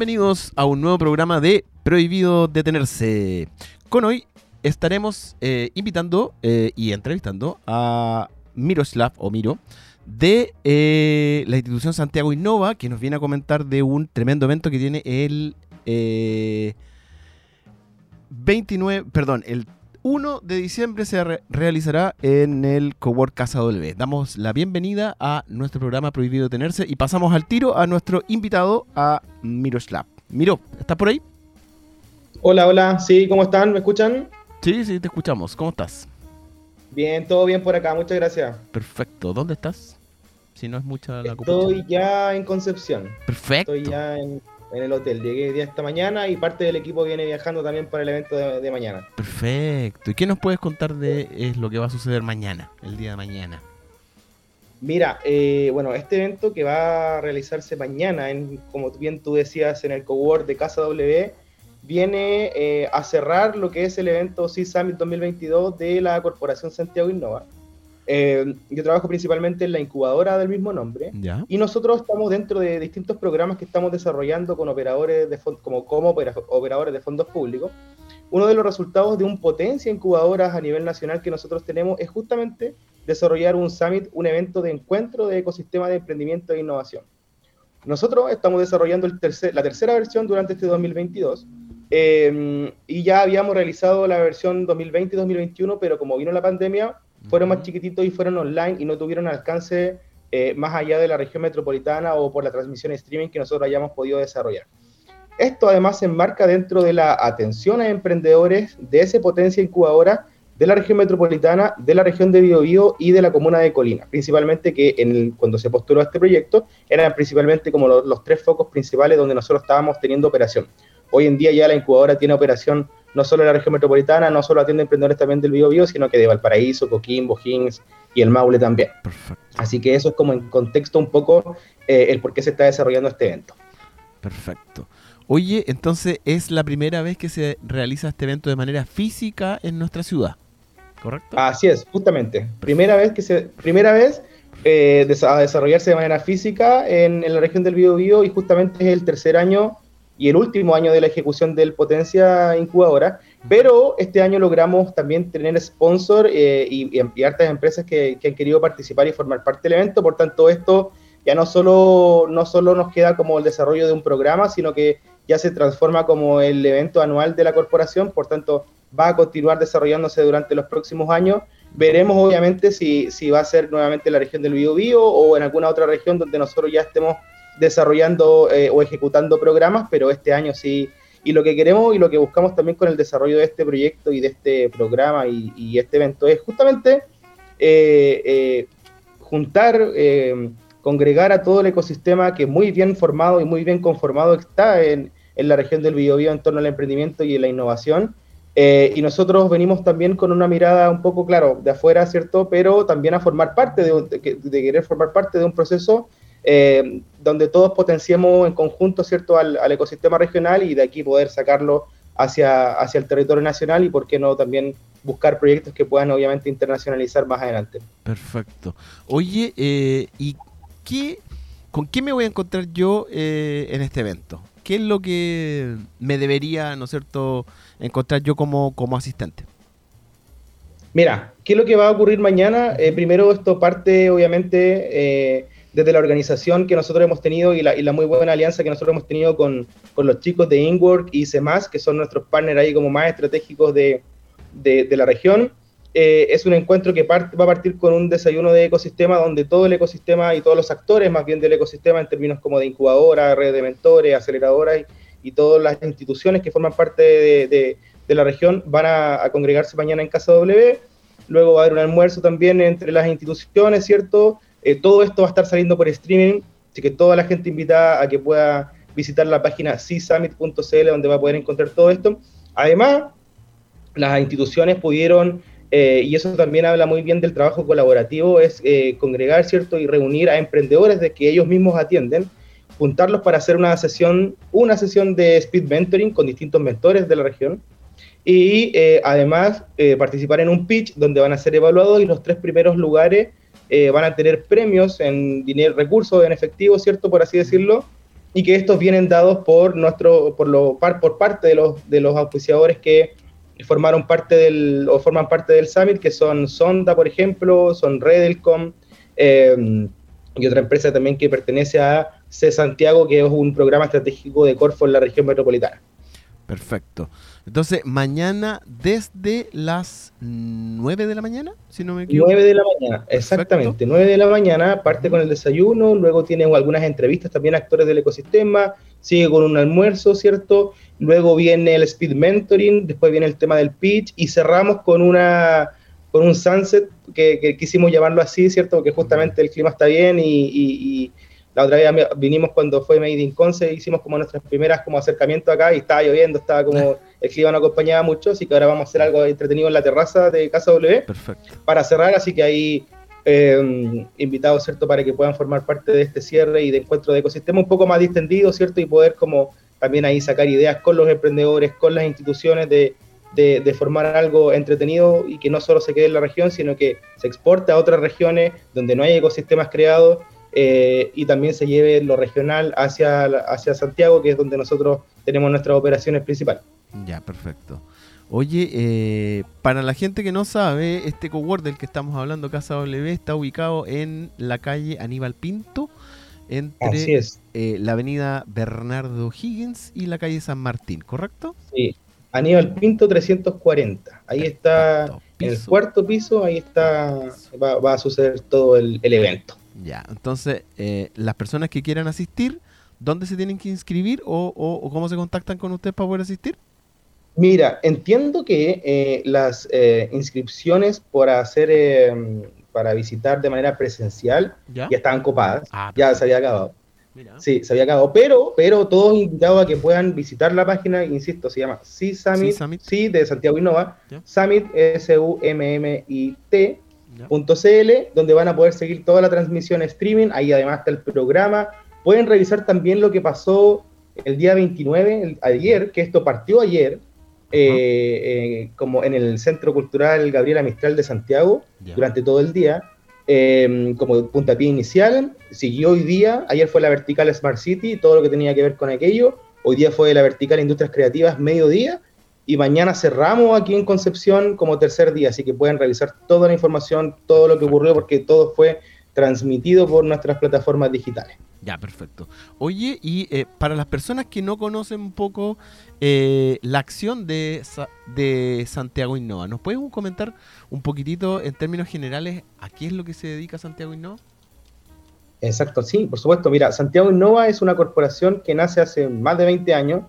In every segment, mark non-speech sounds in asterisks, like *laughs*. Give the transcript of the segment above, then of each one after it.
Bienvenidos a un nuevo programa de Prohibido Detenerse. Con hoy estaremos eh, invitando eh, y entrevistando a Miroslav o Miro de eh, la institución Santiago Innova, que nos viene a comentar de un tremendo evento que tiene el 29, perdón, el 1 de diciembre se realizará en el Cowork Casa W. Damos la bienvenida a nuestro programa Prohibido Tenerse y pasamos al tiro a nuestro invitado, a Miroslav. Miro, ¿estás por ahí? Hola, hola, sí, ¿cómo están? ¿Me escuchan? Sí, sí, te escuchamos. ¿Cómo estás? Bien, todo bien por acá, muchas gracias. Perfecto, ¿dónde estás? Si no es mucha la Estoy ya en Concepción. Perfecto. Estoy ya en en el hotel. Llegué día esta mañana y parte del equipo viene viajando también para el evento de, mañana. Perfecto. ¿Y qué nos puedes contar de es lo que va a suceder mañana, el día de mañana? Mira, eh, bueno, este evento que va a realizarse mañana, en, como bien tú decías, en el Cowork de Casa W, viene eh, a cerrar lo que es el evento C Summit 2022 de la Corporación Santiago Innova. Eh, yo trabajo principalmente en la incubadora del mismo nombre y nosotros estamos dentro de distintos programas que estamos desarrollando con operadores de como, como operadores de fondos públicos. Uno de los resultados de un potencia incubadoras a nivel nacional que nosotros tenemos es justamente desarrollar un summit, un evento de encuentro de ecosistema de emprendimiento e innovación. Nosotros estamos desarrollando el tercer, la tercera versión durante este 2022 eh, y ya habíamos realizado la versión 2020-2021, pero como vino la pandemia, fueron más chiquititos y fueron online y no tuvieron alcance eh, más allá de la región metropolitana o por la transmisión streaming que nosotros hayamos podido desarrollar. Esto además se enmarca dentro de la atención a emprendedores de ese potencia incubadora de la región metropolitana, de la región de Biobío y de la comuna de Colina, principalmente que en cuando se postuló este proyecto eran principalmente como los, tres focos principales donde nosotros estábamos teniendo operación. Hoy en día ya la incubadora tiene operación no solo en la región metropolitana, no solo atiende emprendedores también del Biobío, sino que de Valparaíso, Coquimbo, Higgins y el Maule también. Así que eso es como en contexto un poco eh, el por qué se está desarrollando este evento. Perfecto. Oye, entonces es la primera vez que se realiza este evento de manera física en nuestra ciudad. ¿correcto? Así es, justamente. Primera vez que se, primera vez eh, a desarrollarse de manera física en, la región del Biobío y justamente es el tercer año y el último año de la ejecución del Potencia Incubadora, pero este año logramos también tener sponsor eh, y, y, hartas empresas que, han querido participar y formar parte del evento, por tanto esto ya no solo, no solo nos queda como el desarrollo de un programa, sino que ya se transforma como el evento anual de la corporación, por tanto va a continuar desarrollándose durante los próximos años. Veremos obviamente si, si va a ser nuevamente la región del Biobío o en alguna otra región donde nosotros ya estemos desarrollando eh, o ejecutando programas, pero este año sí. Y lo que queremos y lo que buscamos también con el desarrollo de este proyecto y de este programa y, este evento es justamente eh, eh, juntar, congregar a todo el ecosistema que muy bien formado y muy bien conformado está en, en la región del Biobío en torno al emprendimiento y la innovación eh, y nosotros venimos también con una mirada un poco, claro, de afuera, ¿cierto? Pero también a formar parte de, de, querer formar parte de un proceso eh, donde todos potenciemos en conjunto, ¿cierto?, al, ecosistema regional y de aquí poder sacarlo hacia, hacia el territorio nacional y, ¿por qué no, también buscar proyectos que puedan, obviamente, internacionalizar más adelante. Perfecto. Oye, eh, ¿y qué, con qué me voy a encontrar yo en este evento? ¿Qué es lo que me debería, ¿no es cierto?, encontrar yo como, como asistente? Mira, ¿qué es lo que va a ocurrir mañana? Eh, primero, esto parte obviamente eh, desde la organización que nosotros hemos tenido y la, muy buena alianza que nosotros hemos tenido con, los chicos de InWork y CEMAS, que son nuestros partners ahí como más estratégicos de, la región. Eh, es un encuentro que va a partir con un desayuno de ecosistema donde todo el ecosistema y todos los actores más bien del ecosistema en términos como de incubadora, red de mentores, aceleradoras y todas las instituciones que forman parte de, la región van a, congregarse mañana en Casa W. Luego va a haber un almuerzo también entre las instituciones, ¿cierto? Eh, todo esto va a estar saliendo por streaming, así que toda la gente invita a que pueda visitar la página csummit.cl donde va a poder encontrar todo esto. Además, las instituciones pudieron, eh, y eso también habla muy bien del trabajo colaborativo, es eh, congregar, ¿cierto? Y reunir a emprendedores de que ellos mismos atienden juntarlos para hacer una sesión, una sesión de speed mentoring con distintos mentores de la región y además participar en un pitch donde van a ser evaluados y los tres primeros lugares eh, van a tener premios en dinero, recursos en efectivo, ¿cierto? Por así decirlo, y que estos vienen dados por nuestro, por, lo, por parte de los, de los auspiciadores que formaron parte del, o forman parte del Summit, que son Sonda, por ejemplo, son Redelcom, y otra empresa también que pertenece a C Santiago, que es un programa estratégico de Corfo en la región metropolitana. Perfecto. Entonces, mañana desde las 9 de la mañana, si no me equivoco. 9 de la mañana, exactamente. 9 de la mañana parte con el desayuno, luego tiene algunas entrevistas también a actores del ecosistema, sigue con un almuerzo, ¿cierto? Luego viene el speed mentoring, después viene el tema del pitch y cerramos con una con un sunset que, quisimos llamarlo así, ¿cierto? Porque justamente el clima está bien y la otra vez vinimos cuando fue Made in Conce, hicimos como nuestras primeras como acercamientos acá y estaba lloviendo, estaba como *laughs* el clima no acompañaba mucho, así que ahora vamos a hacer algo entretenido en la terraza de Casa W. Perfecto. Para cerrar, así que ahí eh, invitados, ¿cierto? Para que puedan formar parte de este cierre y de encuentro de ecosistema un poco más distendido, ¿cierto? Y poder como también ahí sacar ideas con los emprendedores, con las instituciones de, de, de, formar algo entretenido y que no solo se quede en la región, sino que se exporte a otras regiones donde no hay ecosistemas creados eh, y también se lleve lo regional hacia, hacia Santiago, que es donde nosotros tenemos nuestras operaciones principales. Ya, perfecto. Oye, eh, para la gente que no sabe, este cowork del que estamos hablando, Casa W, está ubicado en la calle Aníbal Pinto, entre eh, la avenida Bernardo Higgins y la calle San Martín, ¿correcto? Sí, Aníbal Pinto 340. Ahí está, en el cuarto piso, ahí está, va, a suceder todo el, evento. Ya, entonces, eh, las personas que quieran asistir, ¿dónde se tienen que inscribir o cómo se contactan con usted para poder asistir? Mira, entiendo que eh, las eh, inscripciones para hacer, eh, para visitar de manera presencial ¿Ya? estaban copadas, ah, ya se había acabado. Sí, se había acabado, pero, pero todos invitados a que puedan visitar la página, insisto, se llama C Summit, sí, de Santiago Innova, Summit, S-U-M-M-I-T, .cl, donde van a poder seguir toda la transmisión streaming, ahí además está el programa, pueden revisar también lo que pasó el día 29, ayer, que esto partió ayer, eh, eh, como en el Centro Cultural Gabriela Mistral de Santiago durante todo el día, em, como puntapié inicial. Siguió hoy día, ayer fue la vertical Smart City, todo lo que tenía que ver con aquello. Hoy día fue la vertical Industrias Creativas, mediodía. Y mañana cerramos aquí en Concepción como tercer día, así que pueden revisar toda la información, todo lo que ocurrió, porque todo fue transmitido por nuestras plataformas digitales. Ya, perfecto. Oye, y eh, para las personas que no conocen un poco eh, la acción de, de Santiago Innova, ¿nos puedes comentar un poquitito en términos generales a qué es lo que se dedica Santiago Innova? Exacto, sí, por supuesto. Mira, Santiago Innova es una corporación que nace hace más de 20 años,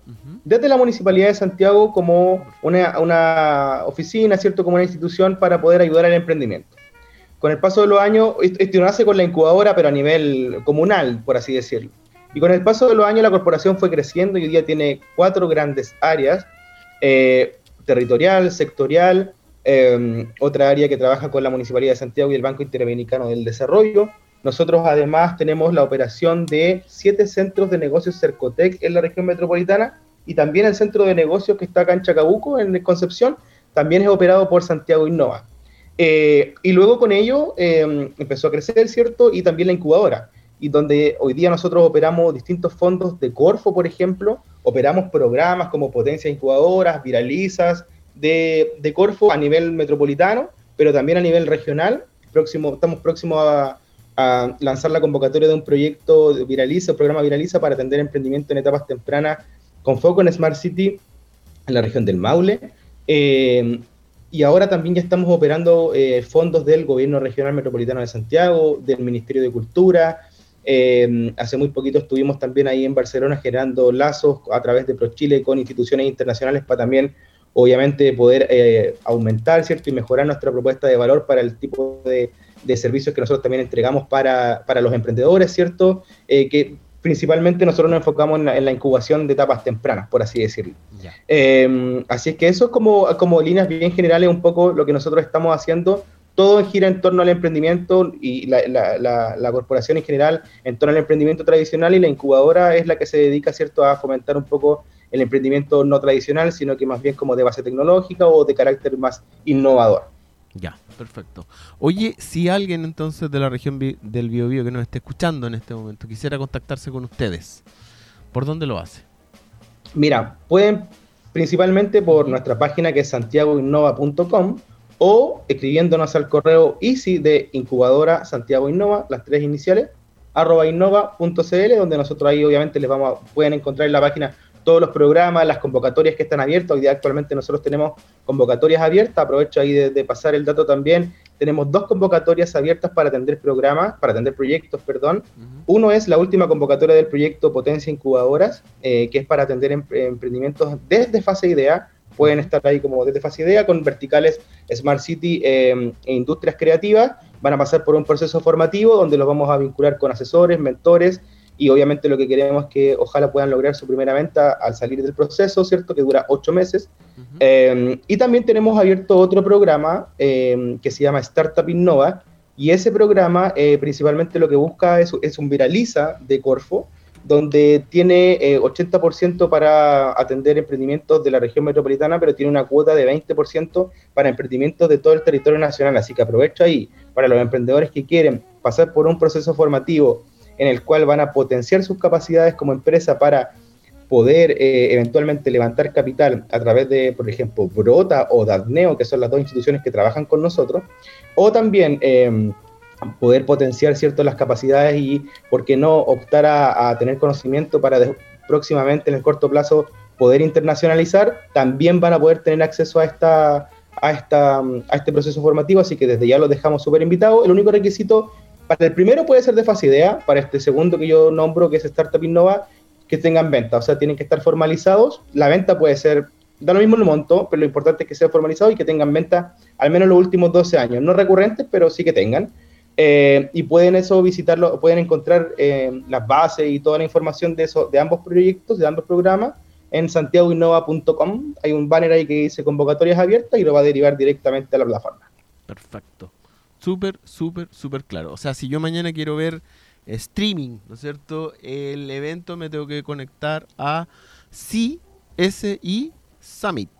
desde la Municipalidad de Santiago como una, una oficina, ¿cierto? Como una institución para poder ayudar al emprendimiento con el paso de los años, esto nace con la incubadora, pero a nivel comunal, por así decirlo. Y con el paso de los años la corporación fue creciendo y hoy día tiene cuatro grandes áreas, eh, territorial, sectorial, em, otra área que trabaja con la Municipalidad de Santiago y el Banco Interamericano del Desarrollo. Nosotros además tenemos la operación de siete centros de negocios Cercotec en la región metropolitana y también el centro de negocios que está acá en Chacabuco, en Concepción, también es operado por Santiago Innova. Eh, y luego con ello eh, empezó a crecer, ¿cierto? Y también la incubadora, y donde hoy día nosotros operamos distintos fondos de Corfo, por ejemplo, operamos programas como potencias incubadoras, viralizas de, Corfo a nivel metropolitano, pero también a nivel regional. Próximo, estamos próximos a, lanzar la convocatoria de un proyecto de Viraliza, un programa Viraliza para atender emprendimiento en etapas tempranas con foco en Smart City en la región del Maule. Eh, y ahora también ya estamos operando eh, fondos del Gobierno Regional Metropolitano de Santiago, del Ministerio de Cultura. Eh, hace muy poquito estuvimos también ahí en Barcelona generando lazos a través de ProChile con instituciones internacionales para también, obviamente, poder eh, aumentar ¿cierto? y mejorar nuestra propuesta de valor para el tipo de, de servicios que nosotros también entregamos para, para los emprendedores, ¿cierto? que principalmente nosotros nos enfocamos en la, incubación de etapas tempranas, por así decirlo. Em, así es que eso es como, como líneas bien generales un poco lo que nosotros estamos haciendo. Todo gira en torno al emprendimiento y la, corporación en general en torno al emprendimiento tradicional y la incubadora es la que se dedica ¿cierto? a fomentar un poco el emprendimiento no tradicional, sino que más bien como de base tecnológica o de carácter más innovador. Ya, perfecto. Oye, si alguien entonces de la región del Biobío que nos esté escuchando en este momento quisiera contactarse con ustedes, ¿por dónde lo hace? Mira, pueden principalmente por nuestra página que es santiagoinnova.com o escribiéndonos al correo easy de incubadora Santiago Innova, las tres iniciales, arroba innova.cl, donde nosotros ahí obviamente les vamos a, pueden encontrar en la página todos los programas, las convocatorias que están abiertas. Hoy día actualmente nosotros tenemos convocatorias abiertas. Aprovecho ahí de, pasar el dato también. Tenemos dos convocatorias abiertas para atender programas, para atender proyectos, perdón. Uno es la última convocatoria del proyecto Potencia Incubadoras, eh, que es para atender emprendimientos desde fase idea. Pueden estar ahí como desde fase idea con verticales Smart City eh, e industrias creativas. Van a pasar por un proceso formativo donde los vamos a vincular con asesores, mentores, y obviamente lo que queremos es que ojalá puedan lograr su primera venta al salir del proceso, ¿cierto? Que dura ocho meses. Eh, y también tenemos abierto otro programa eh, que se llama Startup Innova, y ese programa eh, principalmente lo que busca es, es, un viraliza de Corfo, donde tiene 80% para atender emprendimientos de la región metropolitana, pero tiene una cuota de 20% para emprendimientos de todo el territorio nacional. Así que aprovecho ahí para los emprendedores que quieren pasar por un proceso formativo en el cual van a potenciar sus capacidades como empresa para poder eh, eventualmente levantar capital a través de, por ejemplo, Brota o Dadneo, que son las dos instituciones que trabajan con nosotros, o también em, poder potenciar cierto las capacidades y, ¿por qué no, optar a, tener conocimiento para próximamente, en el corto plazo, poder internacionalizar, también van a poder tener acceso a esta a, esta, a este proceso formativo, así que desde ya los dejamos súper invitados. El único requisito para el primero puede ser de fácil idea, para este segundo que yo nombro, que es Startup Innova, que tengan venta, o sea, tienen que estar formalizados. La venta puede ser, da lo mismo el monto, pero lo importante es que sea formalizado y que tengan venta al menos los últimos 12 años, no recurrentes, pero sí que tengan. Eh, y pueden eso visitarlo, pueden encontrar eh, las bases y toda la información de, eso, de ambos proyectos, de ambos programas, en santiagoinnova.com. Hay un banner ahí que dice convocatorias abiertas y lo va a derivar directamente a la plataforma. Perfecto. Súper, súper, súper claro. O sea, si yo mañana quiero ver streaming, ¿no es cierto? El evento me tengo que conectar a CSI Summit,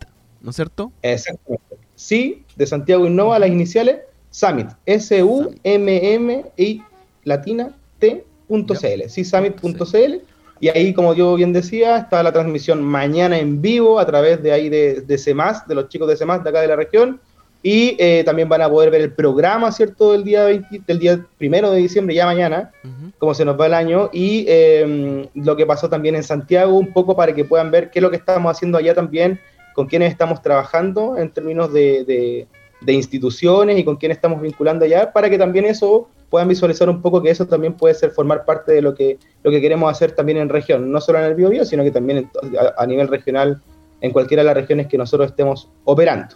¿no es cierto? Exactamente. Sí, de Santiago Innova, las iniciales, Summit. S-U-M-M-I latina T.cl. Sí, summit.cl. Y ahí, como yo bien decía, está la transmisión mañana en vivo a través de ahí de, de CEMAS, de los chicos de CEMAS de acá de la región y eh, también van a poder ver el programa, ¿cierto? Del día, del día primero de diciembre, ya mañana, como se nos va el año. Y em, lo que pasó también en Santiago, un poco para que puedan ver qué es lo que estamos haciendo allá también, con quiénes estamos trabajando en términos de, de, instituciones y con quiénes estamos vinculando allá, para que también eso puedan visualizar un poco que eso también puede ser formar parte de lo que, lo que queremos hacer también en región, no solo en el Biobío, sino que también a nivel regional en cualquiera de las regiones que nosotros estemos operando.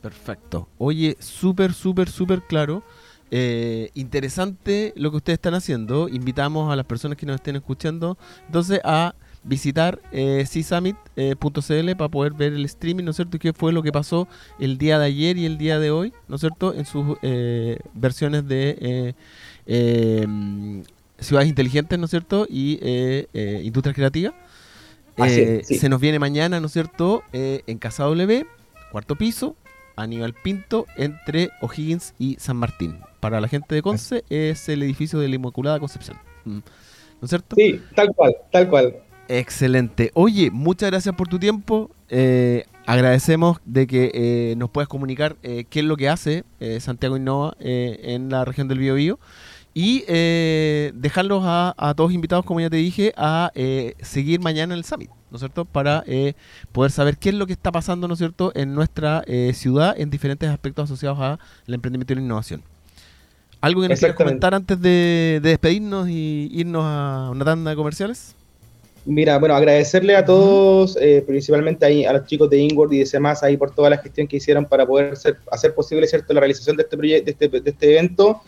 Perfecto. Oye, súper, súper, súper claro. Eh, interesante lo que ustedes están haciendo. Invitamos a las personas que nos estén escuchando entonces a visitar eh, csummit.cl para poder ver el streaming, ¿no es cierto? qué fue lo que pasó el día de ayer y el día de hoy, ¿no es cierto? En sus eh, versiones de eh, ciudades inteligentes, ¿no es cierto? Y industrias creativas. Se nos viene mañana, ¿no es cierto? en Casa W, cuarto piso, Aníbal Pinto entre O'Higgins y San Martín. Para la gente de Conce es el edificio de la Inmaculada Concepción. Mm. ¿No es cierto? Sí, tal cual, tal cual. Excelente. Oye, muchas gracias por tu tiempo. Eh, agradecemos de que eh, nos puedas comunicar eh, qué es lo que hace Santiago Innova en la región del Biobío y dejarlos a, a, todos invitados, como ya te dije, a seguir mañana en el Summit. ¿no es cierto? Para eh, poder saber qué es lo que está pasando, ¿no es cierto?, en nuestra eh, ciudad en diferentes aspectos asociados al emprendimiento y la innovación. ¿Algo que nos quieras comentar antes de, despedirnos y irnos a una tanda de comerciales? Mira, bueno, agradecerle a todos, eh, principalmente ahí a los chicos de Inward y de CEMAS ahí por toda la gestión que hicieron para poder hacer posible, ¿cierto?, la realización de este, proyecto, de este, de este evento.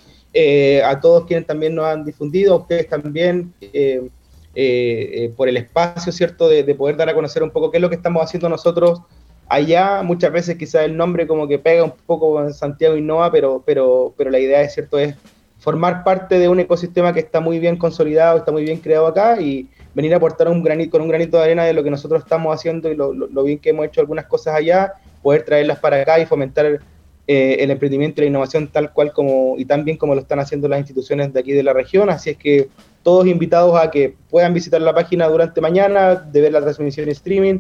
a todos quienes también nos han difundido, a ustedes también, eh, eh, por el espacio, ¿cierto?, de, poder dar a conocer un poco qué es lo que estamos haciendo nosotros allá. Muchas veces quizás el nombre como que pega un poco en Santiago Innova, pero, pero, pero la idea es, ¿cierto?, es formar parte de un ecosistema que está muy bien consolidado, está muy bien creado acá y venir a aportar un granito, con un granito de arena de lo que nosotros estamos haciendo y lo, bien que hemos hecho algunas cosas allá, poder traerlas para acá y fomentar eh, el emprendimiento y la innovación tal cual como y tan bien como lo están haciendo las instituciones de aquí de la región. Así es que todos invitados a que puedan visitar la página durante mañana, de ver la transmisión en streaming.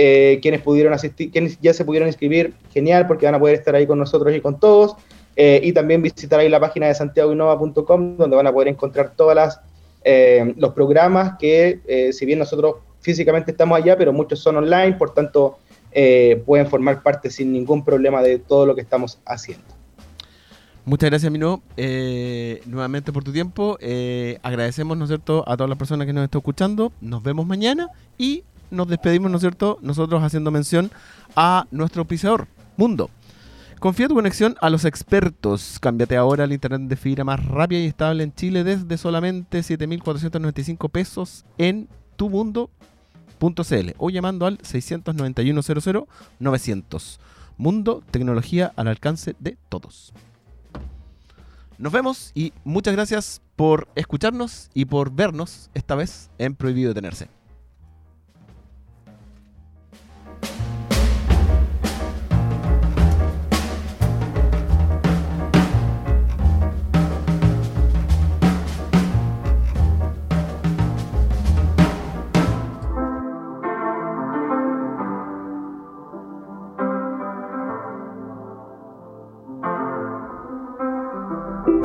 Eh, quienes pudieron asistir, quienes ya se pudieron inscribir, genial, porque van a poder estar ahí con nosotros y con todos. Eh, y también visitar ahí la página de santiagoinnova.com, donde van a poder encontrar todas las eh, los programas que, si bien nosotros físicamente estamos allá, pero muchos son online, por tanto, pueden formar parte sin ningún problema de todo lo que estamos haciendo. Muchas gracias, Mino, eh, nuevamente por tu tiempo. Eh, agradecemos, ¿no es cierto?, a todas las personas que nos están escuchando. Nos vemos mañana y nos despedimos, ¿no es cierto?, nosotros haciendo mención a nuestro auspiciador, Mundo. Confía tu conexión a los expertos. Cámbiate ahora al internet de fibra más rápida y estable en Chile desde solamente 7.495 pesos en tumundo.cl o llamando al 691 00 900. Mundo, tecnología al alcance de todos. Nos vemos y muchas gracias por escucharnos y por vernos esta vez en Prohibido Detenerse.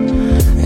and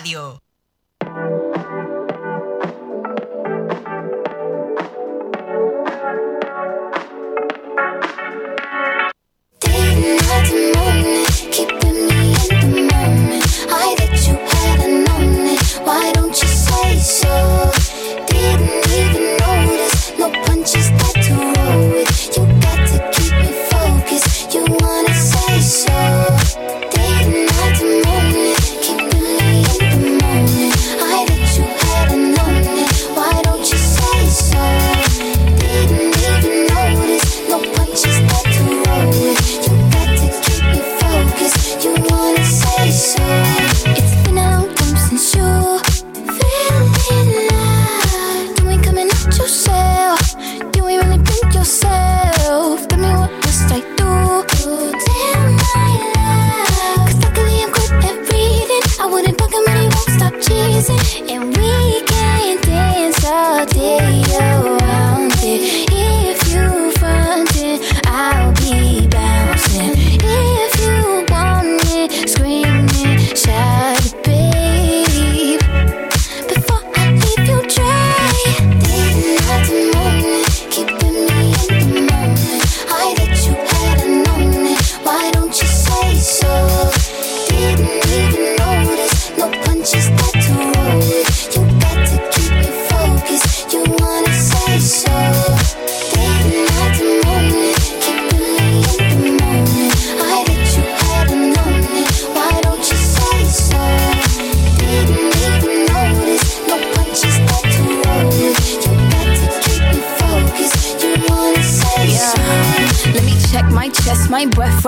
Radio.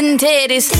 and titties.